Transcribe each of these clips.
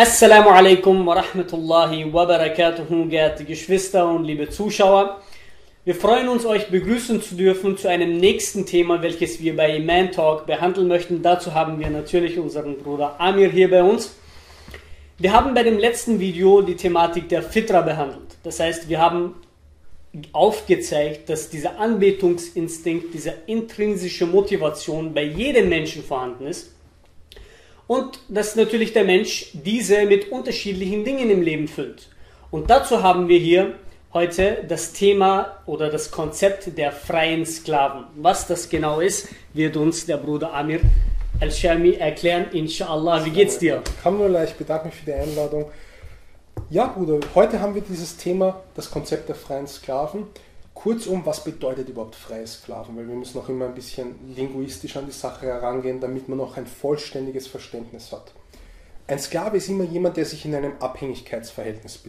Assalamu alaikum wa rahmatullahi wa barakatuhu, geehrte Geschwister und liebe Zuschauer. Wir freuen uns, euch begrüßen zu dürfen zu einem nächsten Thema, welches wir bei Iman Talk behandeln möchten. Dazu haben wir natürlich unseren Bruder Amir hier bei uns. Wir haben bei dem letzten Video die Thematik der Fitra behandelt. Das heißt, wir haben aufgezeigt, dass dieser Anbetungsinstinkt, diese intrinsische Motivation bei jedem Menschen vorhanden ist und dass natürlich der Mensch diese mit unterschiedlichen Dingen im Leben füllt. Und dazu haben wir hier heute das Thema oder das Konzept der freien Sklaven. Was das genau ist, wird uns der Bruder Amir Al-Shami erklären, inshallah. Wie geht's dir? Alhamdulillah, ich bedanke mich für die Einladung. Ja, Bruder, heute haben wir dieses Thema, das Konzept der freien Sklaven. Kurzum, was bedeutet überhaupt freie Sklaven? Weil wir müssen noch immer ein bisschen linguistisch an die Sache herangehen, damit man noch ein vollständiges Verständnis hat. Ein Sklave ist immer jemand, der sich in einem Abhängigkeitsverhältnis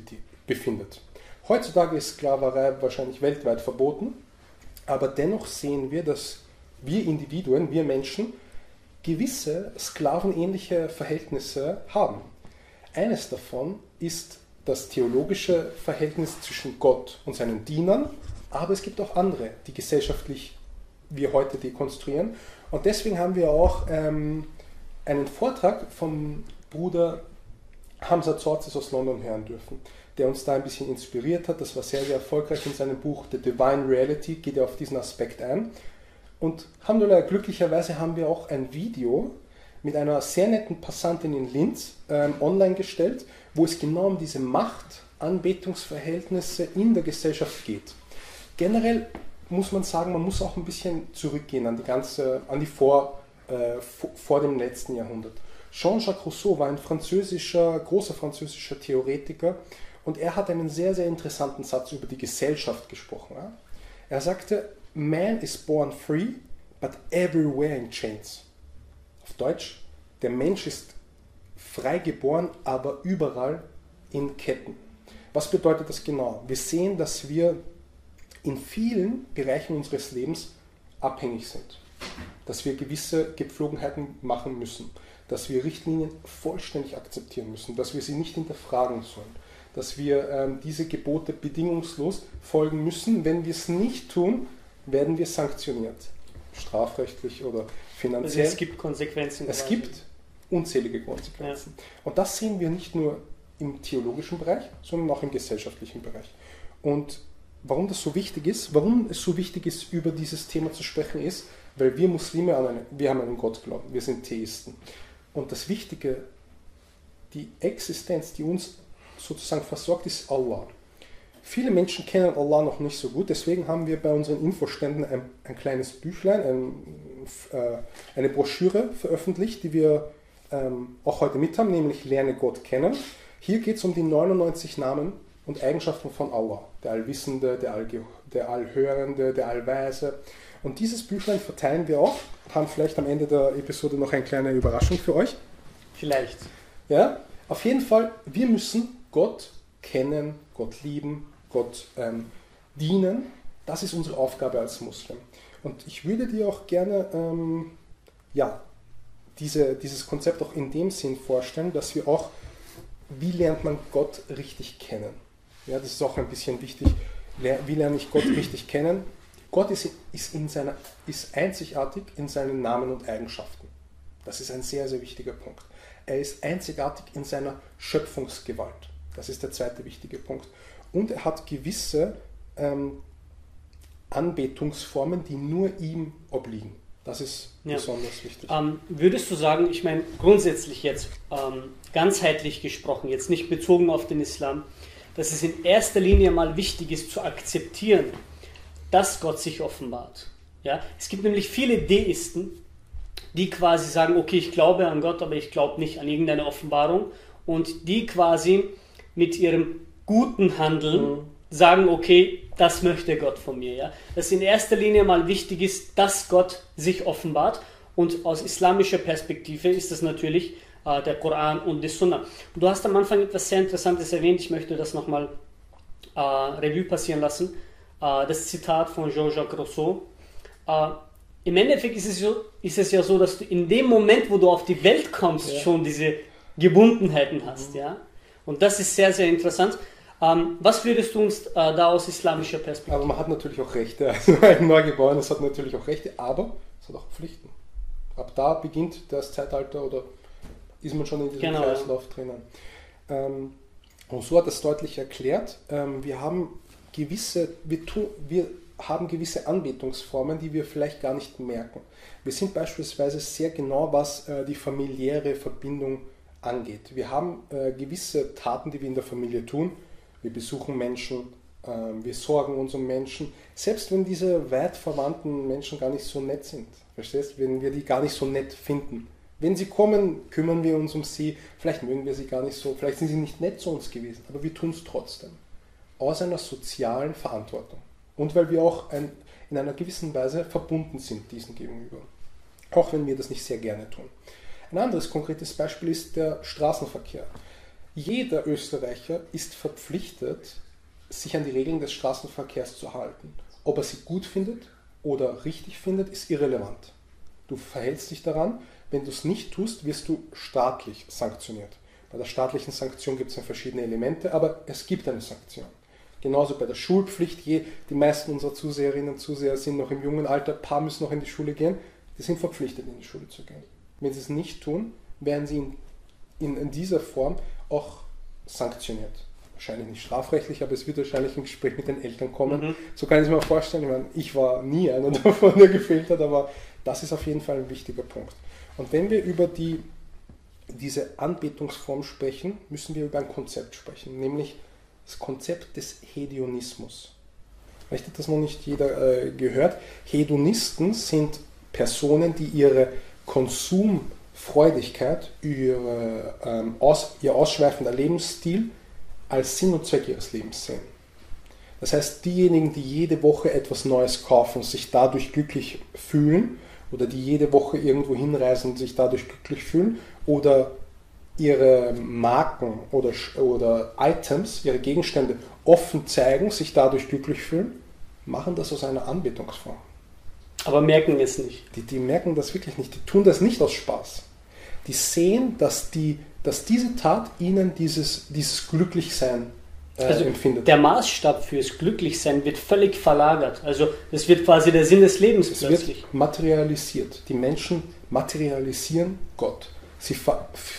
befindet. Heutzutage ist Sklaverei wahrscheinlich weltweit verboten, aber dennoch sehen wir, dass wir Individuen, wir Menschen, gewisse sklavenähnliche Verhältnisse haben. Eines davon ist das theologische Verhältnis zwischen Gott und seinen Dienern aber es gibt auch andere, die gesellschaftlich wir heute dekonstruieren. Und deswegen haben wir auch ähm, einen Vortrag vom Bruder Hamza Zorzis aus London hören dürfen, der uns da ein bisschen inspiriert hat. Das war sehr, sehr erfolgreich in seinem Buch The Divine Reality, geht er auf diesen Aspekt ein. Und Alhamdulillah, glücklicherweise haben wir auch ein Video mit einer sehr netten Passantin in Linz ähm, online gestellt, wo es genau um diese Macht, Anbetungsverhältnisse in der Gesellschaft geht generell muss man sagen, man muss auch ein bisschen zurückgehen an die ganze, an die vor, äh, vor, dem letzten Jahrhundert. Jean-Jacques Rousseau war ein französischer, großer französischer Theoretiker und er hat einen sehr, sehr interessanten Satz über die Gesellschaft gesprochen. Ja? Er sagte, Man is born free, but everywhere in chains. Auf Deutsch, der Mensch ist frei geboren, aber überall in Ketten. Was bedeutet das genau? Wir sehen, dass wir in vielen Bereichen unseres Lebens abhängig sind. Dass wir gewisse Gepflogenheiten machen müssen, dass wir Richtlinien vollständig akzeptieren müssen, dass wir sie nicht hinterfragen sollen, dass wir ähm, diese Gebote bedingungslos folgen müssen. Wenn wir es nicht tun, werden wir sanktioniert, strafrechtlich oder finanziell. Also es gibt Konsequenzen. Es gibt unzählige Konsequenzen. Ja. Und das sehen wir nicht nur im theologischen Bereich, sondern auch im gesellschaftlichen Bereich. Und warum das so wichtig ist, warum es so wichtig ist, über dieses Thema zu sprechen, ist, weil wir Muslime an einen, wir haben einen Gott glauben, wir sind Theisten. Und das Wichtige, die Existenz, die uns sozusagen versorgt, ist Allah. Viele Menschen kennen Allah noch nicht so gut, deswegen haben wir bei unseren Infoständen ein, ein kleines Büchlein, ein, äh, eine Broschüre veröffentlicht, die wir ähm, auch heute mit haben, nämlich Lerne Gott kennen. Hier geht es um die 99 Namen und Eigenschaften von Allah, der Allwissende, der, Allge der Allhörende, der Allweise. Und dieses Büchlein verteilen wir auch, haben vielleicht am Ende der Episode noch eine kleine Überraschung für euch. Vielleicht. Ja, auf jeden Fall, wir müssen Gott kennen, Gott lieben, Gott ähm, dienen. Das ist unsere Aufgabe als Muslim. Und ich würde dir auch gerne ähm, ja, diese, dieses Konzept auch in dem Sinn vorstellen, dass wir auch, wie lernt man Gott richtig kennen? Ja, das ist auch ein bisschen wichtig. Wie lerne ich Gott richtig kennen? Gott ist, ist, in seiner, ist einzigartig in seinen Namen und Eigenschaften. Das ist ein sehr, sehr wichtiger Punkt. Er ist einzigartig in seiner Schöpfungsgewalt. Das ist der zweite wichtige Punkt. Und er hat gewisse ähm, Anbetungsformen, die nur ihm obliegen. Das ist ja. besonders wichtig. Ähm, würdest du sagen, ich meine grundsätzlich jetzt ähm, ganzheitlich gesprochen, jetzt nicht bezogen auf den Islam, dass es in erster Linie mal wichtig ist zu akzeptieren, dass Gott sich offenbart. Ja? Es gibt nämlich viele Deisten, die quasi sagen, okay, ich glaube an Gott, aber ich glaube nicht an irgendeine Offenbarung und die quasi mit ihrem guten Handeln mhm. sagen, okay, das möchte Gott von mir. Ja? Dass in erster Linie mal wichtig ist, dass Gott sich offenbart und aus islamischer Perspektive ist das natürlich äh, der Koran und die Sunna. du hast am Anfang etwas sehr Interessantes erwähnt, ich möchte das nochmal äh, Revue passieren lassen. Äh, das Zitat von Jean-Jacques Rousseau. Äh, Im Endeffekt ist es, so, ist es ja so, dass du in dem Moment, wo du auf die Welt kommst, ja. schon diese Gebundenheiten hast, ja. Und das ist sehr, sehr interessant. Ähm, was würdest du uns äh, da aus islamischer Perspektive? Aber man hat natürlich auch Rechte. Also ein Neugeborenes hat natürlich auch Rechte, aber es hat auch Pflichten. Ab da beginnt das Zeitalter oder ist man schon in diesem genau, Kreislauf drinnen. Ähm, und so hat es deutlich erklärt, ähm, wir haben gewisse, wir, tu, wir haben gewisse Anbetungsformen, die wir vielleicht gar nicht merken. Wir sind beispielsweise sehr genau, was äh, die familiäre Verbindung angeht. Wir haben äh, gewisse Taten, die wir in der Familie tun. Wir besuchen Menschen, äh, wir sorgen uns um Menschen, selbst wenn diese weit verwandten Menschen gar nicht so nett sind. Verstehst? Wenn wir die gar nicht so nett finden. Wenn sie kommen, kümmern wir uns um sie. Vielleicht mögen wir sie gar nicht so, vielleicht sind sie nicht nett zu uns gewesen, aber wir tun es trotzdem. Aus einer sozialen Verantwortung. Und weil wir auch ein, in einer gewissen Weise verbunden sind diesen gegenüber. Auch wenn wir das nicht sehr gerne tun. Ein anderes konkretes Beispiel ist der Straßenverkehr. Jeder Österreicher ist verpflichtet, sich an die Regeln des Straßenverkehrs zu halten. Ob er sie gut findet oder richtig findet, ist irrelevant. Du verhältst dich daran, wenn du es nicht tust, wirst du staatlich sanktioniert. Bei der staatlichen Sanktion gibt es ja verschiedene Elemente, aber es gibt eine Sanktion. Genauso bei der Schulpflicht. Je, die meisten unserer Zuseherinnen und Zuseher sind noch im jungen Alter, ein paar müssen noch in die Schule gehen. Die sind verpflichtet, in die Schule zu gehen. Wenn sie es nicht tun, werden sie in, in, in dieser Form auch sanktioniert. Wahrscheinlich nicht strafrechtlich, aber es wird wahrscheinlich ein Gespräch mit den Eltern kommen. Mhm. So kann ich es mir vorstellen. Ich, meine, ich war nie einer davon, der gefehlt hat, aber das ist auf jeden Fall ein wichtiger Punkt. Und wenn wir über die, diese Anbetungsform sprechen, müssen wir über ein Konzept sprechen, nämlich das Konzept des Hedonismus. Vielleicht hat das noch nicht jeder äh, gehört. Hedonisten sind Personen, die ihre Konsumfreudigkeit, ihre, ähm, aus, ihr ausschweifender Lebensstil als Sinn und Zweck ihres Lebens sehen. Das heißt, diejenigen, die jede Woche etwas Neues kaufen, sich dadurch glücklich fühlen oder die jede Woche irgendwo hinreisen und sich dadurch glücklich fühlen oder ihre Marken oder, oder Items, ihre Gegenstände offen zeigen, sich dadurch glücklich fühlen, machen das aus einer Anbetungsform. Aber merken es nicht. Die, die merken das wirklich nicht. Die tun das nicht aus Spaß. Die sehen, dass, die, dass diese Tat ihnen dieses, dieses Glücklichsein äh, also empfindet. Der Maßstab fürs Glücklichsein wird völlig verlagert. Also es wird quasi der Sinn des Lebens es plötzlich. Wird materialisiert. Die Menschen materialisieren Gott. Sie,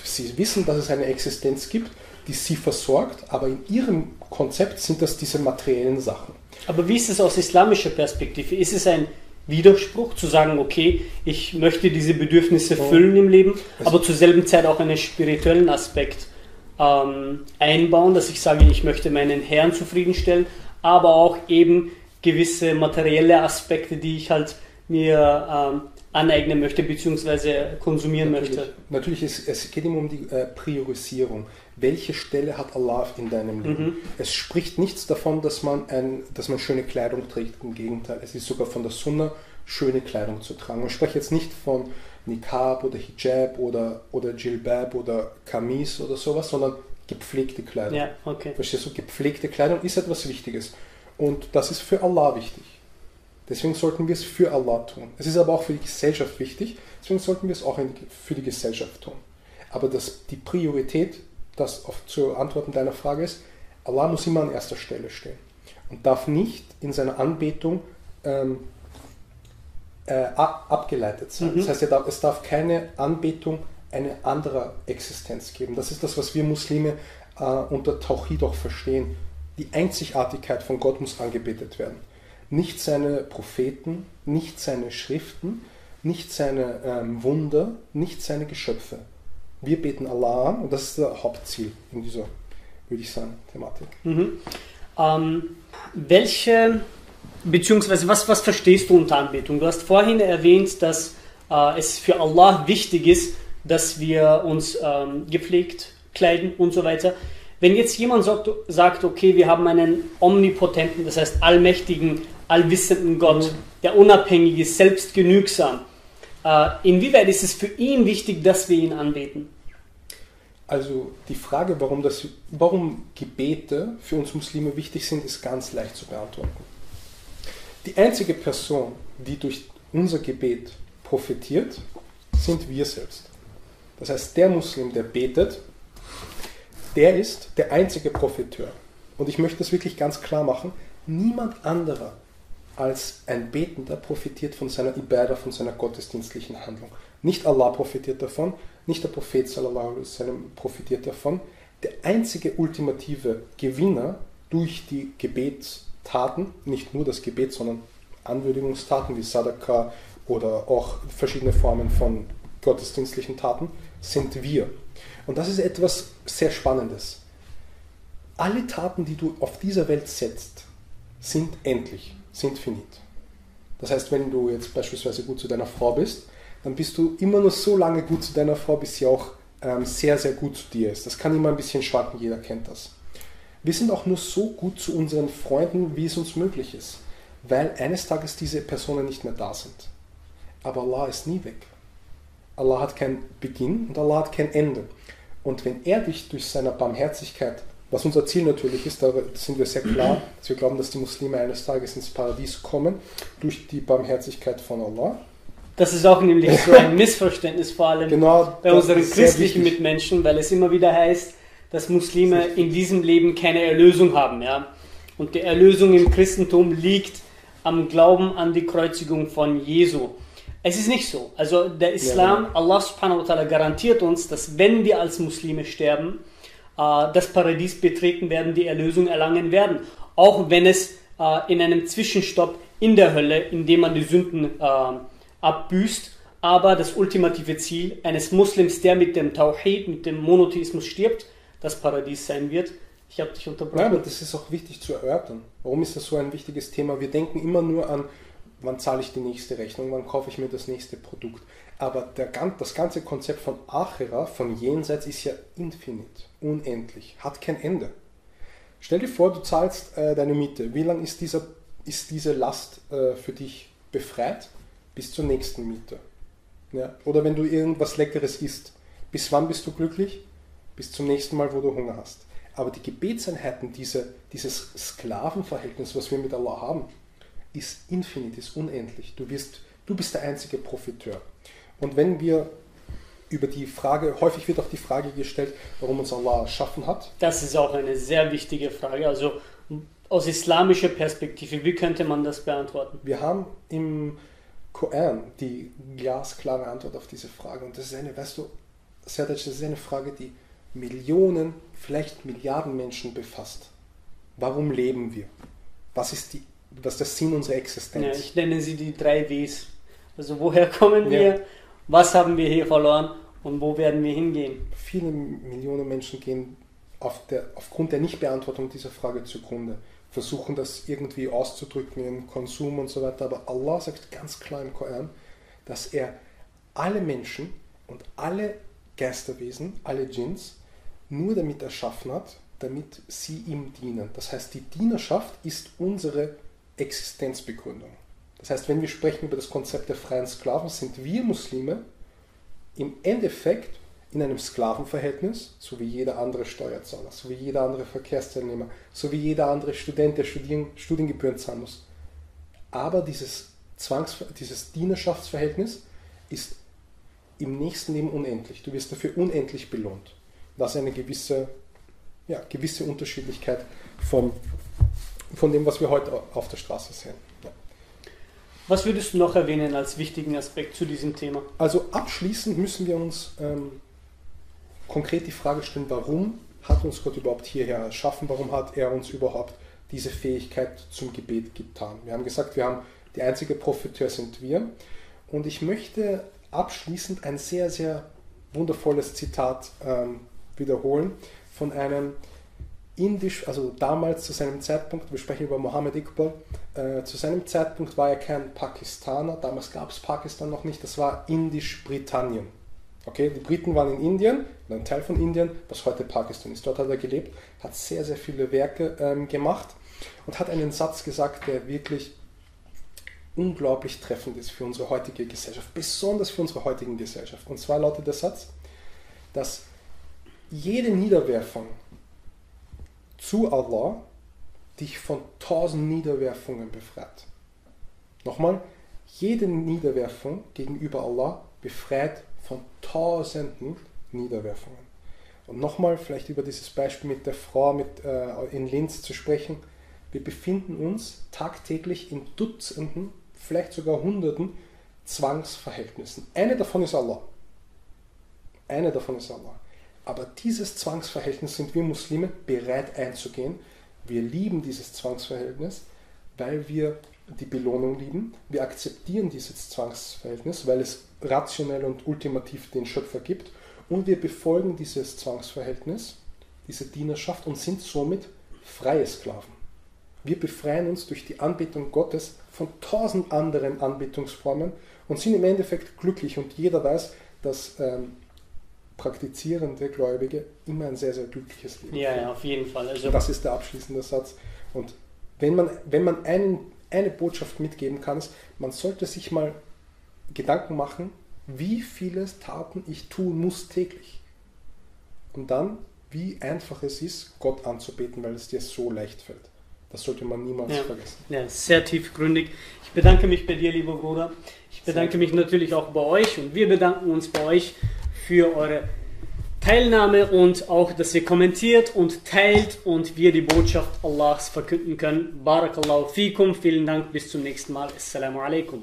sie wissen, dass es eine Existenz gibt, die sie versorgt, aber in ihrem Konzept sind das diese materiellen Sachen. Aber wie ist es aus islamischer Perspektive? Ist es ein Widerspruch zu sagen, okay, ich möchte diese Bedürfnisse füllen im Leben, aber zur selben Zeit auch einen spirituellen Aspekt ähm, einbauen, dass ich sage, ich möchte meinen Herrn zufriedenstellen, aber auch eben gewisse materielle Aspekte, die ich halt mir ähm, aneignen möchte bzw. konsumieren natürlich, möchte. Natürlich, ist, es geht immer um die äh, Priorisierung. Welche Stelle hat Allah in deinem Leben? Mhm. Es spricht nichts davon, dass man, ein, dass man schöne Kleidung trägt. Im Gegenteil, es ist sogar von der Sunna, schöne Kleidung zu tragen. Ich spreche jetzt nicht von Niqab oder Hijab oder, oder Jilbab oder Kamis oder sowas, sondern gepflegte Kleidung. Ja, okay. Verstehst du? Gepflegte Kleidung ist etwas Wichtiges. Und das ist für Allah wichtig. Deswegen sollten wir es für Allah tun. Es ist aber auch für die Gesellschaft wichtig, deswegen sollten wir es auch für die Gesellschaft tun. Aber das, die Priorität, das auf, zu antworten deiner Frage ist, Allah muss immer an erster Stelle stehen und darf nicht in seiner Anbetung ähm, äh, abgeleitet sein. Mhm. Das heißt, es darf keine Anbetung eine andere Existenz geben. Das ist das, was wir Muslime äh, unter Tauhid auch verstehen. Die Einzigartigkeit von Gott muss angebetet werden nicht seine Propheten, nicht seine Schriften, nicht seine ähm, Wunder, nicht seine Geschöpfe. Wir beten Allah an und das ist das Hauptziel in dieser, würde ich sagen, Thematik. Mhm. Ähm, welche, beziehungsweise was, was verstehst du unter Anbetung? Du hast vorhin erwähnt, dass äh, es für Allah wichtig ist, dass wir uns ähm, gepflegt kleiden und so weiter. Wenn jetzt jemand sagt, sagt, okay, wir haben einen omnipotenten, das heißt allmächtigen allwissenden Gott, mhm. der unabhängig ist, selbstgenügsam. Äh, inwieweit ist es für ihn wichtig, dass wir ihn anbeten? Also die Frage, warum, das, warum Gebete für uns Muslime wichtig sind, ist ganz leicht zu beantworten. Die einzige Person, die durch unser Gebet profitiert, sind wir selbst. Das heißt, der Muslim, der betet, der ist der einzige Profiteur. Und ich möchte das wirklich ganz klar machen, niemand anderer als ein Betender profitiert von seiner Ibadah, von seiner gottesdienstlichen Handlung. Nicht Allah profitiert davon, nicht der Prophet sallallahu alaihi wasallam profitiert davon. Der einzige ultimative Gewinner durch die Gebetstaten, nicht nur das Gebet, sondern Anwürdigungstaten wie Sadaqah oder auch verschiedene Formen von gottesdienstlichen Taten, sind wir. Und das ist etwas sehr Spannendes. Alle Taten, die du auf dieser Welt setzt, sind endlich, sind finit. Das heißt, wenn du jetzt beispielsweise gut zu deiner Frau bist, dann bist du immer nur so lange gut zu deiner Frau, bis sie auch ähm, sehr, sehr gut zu dir ist. Das kann immer ein bisschen schwacken, jeder kennt das. Wir sind auch nur so gut zu unseren Freunden, wie es uns möglich ist, weil eines Tages diese Personen nicht mehr da sind. Aber Allah ist nie weg. Allah hat keinen Beginn und Allah hat kein Ende. Und wenn er dich durch seine Barmherzigkeit, was unser Ziel natürlich ist, da sind wir sehr klar, dass wir glauben, dass die Muslime eines Tages ins Paradies kommen, durch die Barmherzigkeit von Allah. Das ist auch nämlich so ein Missverständnis, vor allem genau, bei unseren christlichen Mitmenschen, weil es immer wieder heißt, dass Muslime in diesem Leben keine Erlösung haben. Ja? Und die Erlösung im Christentum liegt am Glauben an die Kreuzigung von Jesu. Es ist nicht so. Also der Islam, ja, genau. Allah subhanahu wa ta'ala garantiert uns, dass wenn wir als Muslime sterben, äh, das Paradies betreten werden, die Erlösung erlangen werden. Auch wenn es äh, in einem Zwischenstopp in der Hölle, in dem man die Sünden äh, abbüßt, aber das ultimative Ziel eines Muslims, der mit dem Tawhid, mit dem Monotheismus stirbt, das Paradies sein wird. Ich habe dich unterbrochen. Ja, aber das ist auch wichtig zu erörtern. Warum ist das so ein wichtiges Thema? Wir denken immer nur an wann zahle ich die nächste Rechnung, wann kaufe ich mir das nächste Produkt. Aber der, das ganze Konzept von Achera, von Jenseits, ist ja infinit, unendlich, hat kein Ende. Stell dir vor, du zahlst äh, deine Miete. Wie lange ist, ist diese Last äh, für dich befreit? Bis zur nächsten Miete. Ja? Oder wenn du irgendwas Leckeres isst, bis wann bist du glücklich? Bis zum nächsten Mal, wo du Hunger hast. Aber die Gebetseinheiten, diese, dieses Sklavenverhältnis, was wir mit Allah haben, ist infinit, ist unendlich. Du, wirst, du bist der einzige Profiteur. Und wenn wir über die Frage, häufig wird auch die Frage gestellt, warum uns Allah erschaffen hat. Das ist auch eine sehr wichtige Frage. Also aus islamischer Perspektive, wie könnte man das beantworten? Wir haben im Koran die glasklare Antwort auf diese Frage. Und das ist eine, weißt du, Serdac, das ist eine Frage, die Millionen, vielleicht Milliarden Menschen befasst. Warum leben wir? Was ist die was der Sinn unserer Existenz. Ja, ich nenne sie die drei Ws. Also woher kommen wir, ja. was haben wir hier verloren und wo werden wir hingehen? Viele Millionen Menschen gehen auf der, aufgrund der Nichtbeantwortung dieser Frage zugrunde, versuchen das irgendwie auszudrücken in Konsum und so weiter, aber Allah sagt ganz klar im Koran, dass er alle Menschen und alle Geisterwesen, alle Djinns, nur damit erschaffen hat, damit sie ihm dienen. Das heißt, die Dienerschaft ist unsere Existenzbegründung. Das heißt, wenn wir sprechen über das Konzept der freien Sklaven, sind wir Muslime im Endeffekt in einem Sklavenverhältnis, so wie jeder andere Steuerzahler, so wie jeder andere Verkehrsteilnehmer, so wie jeder andere Student, der Studien, Studiengebühren zahlen muss. Aber dieses, Zwangs, dieses Dienerschaftsverhältnis ist im nächsten Leben unendlich. Du wirst dafür unendlich belohnt. Das ist eine gewisse, ja, gewisse Unterschiedlichkeit vom von dem, was wir heute auf der Straße sehen. Ja. Was würdest du noch erwähnen als wichtigen Aspekt zu diesem Thema? Also abschließend müssen wir uns ähm, konkret die Frage stellen, warum hat uns Gott überhaupt hierher erschaffen? Warum hat er uns überhaupt diese Fähigkeit zum Gebet getan? Wir haben gesagt, wir haben die einzige Profiteur sind wir. Und ich möchte abschließend ein sehr, sehr wundervolles Zitat ähm, wiederholen von einem indisch, also damals zu seinem Zeitpunkt, wir sprechen über Mohammed Iqbal, äh, zu seinem Zeitpunkt war er kein Pakistaner, damals gab es Pakistan noch nicht, das war Indisch-Britannien. Okay, die Briten waren in Indien, ein Teil von Indien, was heute Pakistan ist. Dort hat er gelebt, hat sehr, sehr viele Werke ähm, gemacht und hat einen Satz gesagt, der wirklich unglaublich treffend ist für unsere heutige Gesellschaft, besonders für unsere heutige Gesellschaft. Und zwar lautet der Satz, dass jede Niederwerfung zu Allah dich von tausend Niederwerfungen befreit. Nochmal, jede Niederwerfung gegenüber Allah befreit von tausenden Niederwerfungen. Und nochmal vielleicht über dieses Beispiel mit der Frau mit, äh, in Linz zu sprechen. Wir befinden uns tagtäglich in Dutzenden, vielleicht sogar Hunderten Zwangsverhältnissen. Eine davon ist Allah. Eine davon ist Allah. Aber dieses Zwangsverhältnis sind wir Muslime bereit einzugehen. Wir lieben dieses Zwangsverhältnis, weil wir die Belohnung lieben. Wir akzeptieren dieses Zwangsverhältnis, weil es rationell und ultimativ den Schöpfer gibt. Und wir befolgen dieses Zwangsverhältnis, diese Dienerschaft und sind somit freie Sklaven. Wir befreien uns durch die Anbetung Gottes von tausend anderen Anbetungsformen und sind im Endeffekt glücklich. Und jeder weiß, dass ähm, praktizierende Gläubige immer ein sehr, sehr glückliches Leben Ja, ja, auf jeden Fall. Also das ist der abschließende Satz. Und wenn man, wenn man einen, eine Botschaft mitgeben kann, ist, man sollte sich mal Gedanken machen, wie viele Taten ich tun muss täglich. Und dann, wie einfach es ist, Gott anzubeten, weil es dir so leicht fällt. Das sollte man niemals ja. vergessen. Ja, sehr tiefgründig. Ich bedanke mich bei dir, lieber Bruder. Ich bedanke mich natürlich auch bei euch und wir bedanken uns bei euch für eure Teilnahme und auch, dass ihr kommentiert und teilt und wir die Botschaft Allahs verkünden können. Barakallahu fikum. Vielen Dank. Bis zum nächsten Mal. Assalamu alaikum.